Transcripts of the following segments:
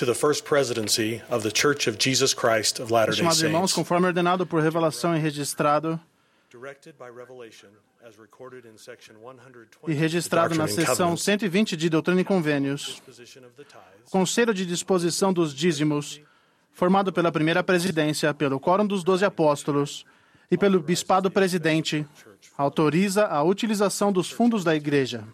to the First Presidency of the Church of Jesus Christ of Latter-day Estimados irmãos, Saints, conforme ordenado por revelação e registrado directed by revelation as recorded in section 120 e registrado na seção Covenants, 120 de Doutrina e Convênios, disposition of the tithes, Conselho de Disposição dos Dízimos, formado pela primeira presidência, pelo Quórum dos Doze Apóstolos e pelo Bispado Presidente, autoriza a utilização dos fundos da Igreja.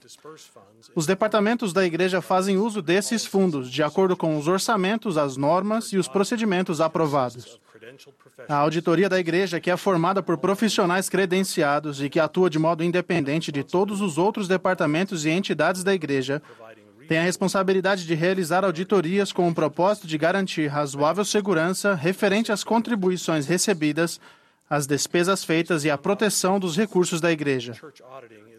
Os departamentos da Igreja fazem uso desses fundos de acordo com os orçamentos, as normas e os procedimentos aprovados. A auditoria da Igreja, que é formada por profissionais credenciados e que atua de modo independente de todos os outros departamentos e entidades da Igreja, tem a responsabilidade de realizar auditorias com o propósito de garantir razoável segurança referente às contribuições recebidas, às despesas feitas e à proteção dos recursos da Igreja.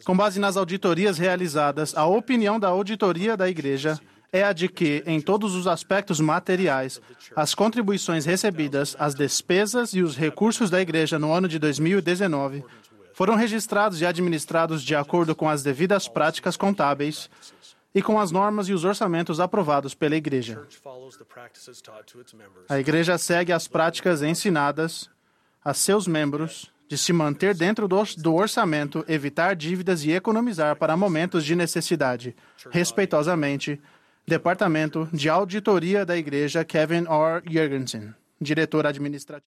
Com base nas auditorias realizadas, a opinião da auditoria da Igreja é a de que, em todos os aspectos materiais, as contribuições recebidas, as despesas e os recursos da Igreja no ano de 2019 foram registrados e administrados de acordo com as devidas práticas contábeis e com as normas e os orçamentos aprovados pela Igreja. A Igreja segue as práticas ensinadas a seus membros de se manter dentro do, orçamento, evitar dívidas e economizar para momentos de necessidade. Respeitosamente, Departamento de Auditoria da Igreja Kevin R. Jurgensen, diretor administrativo.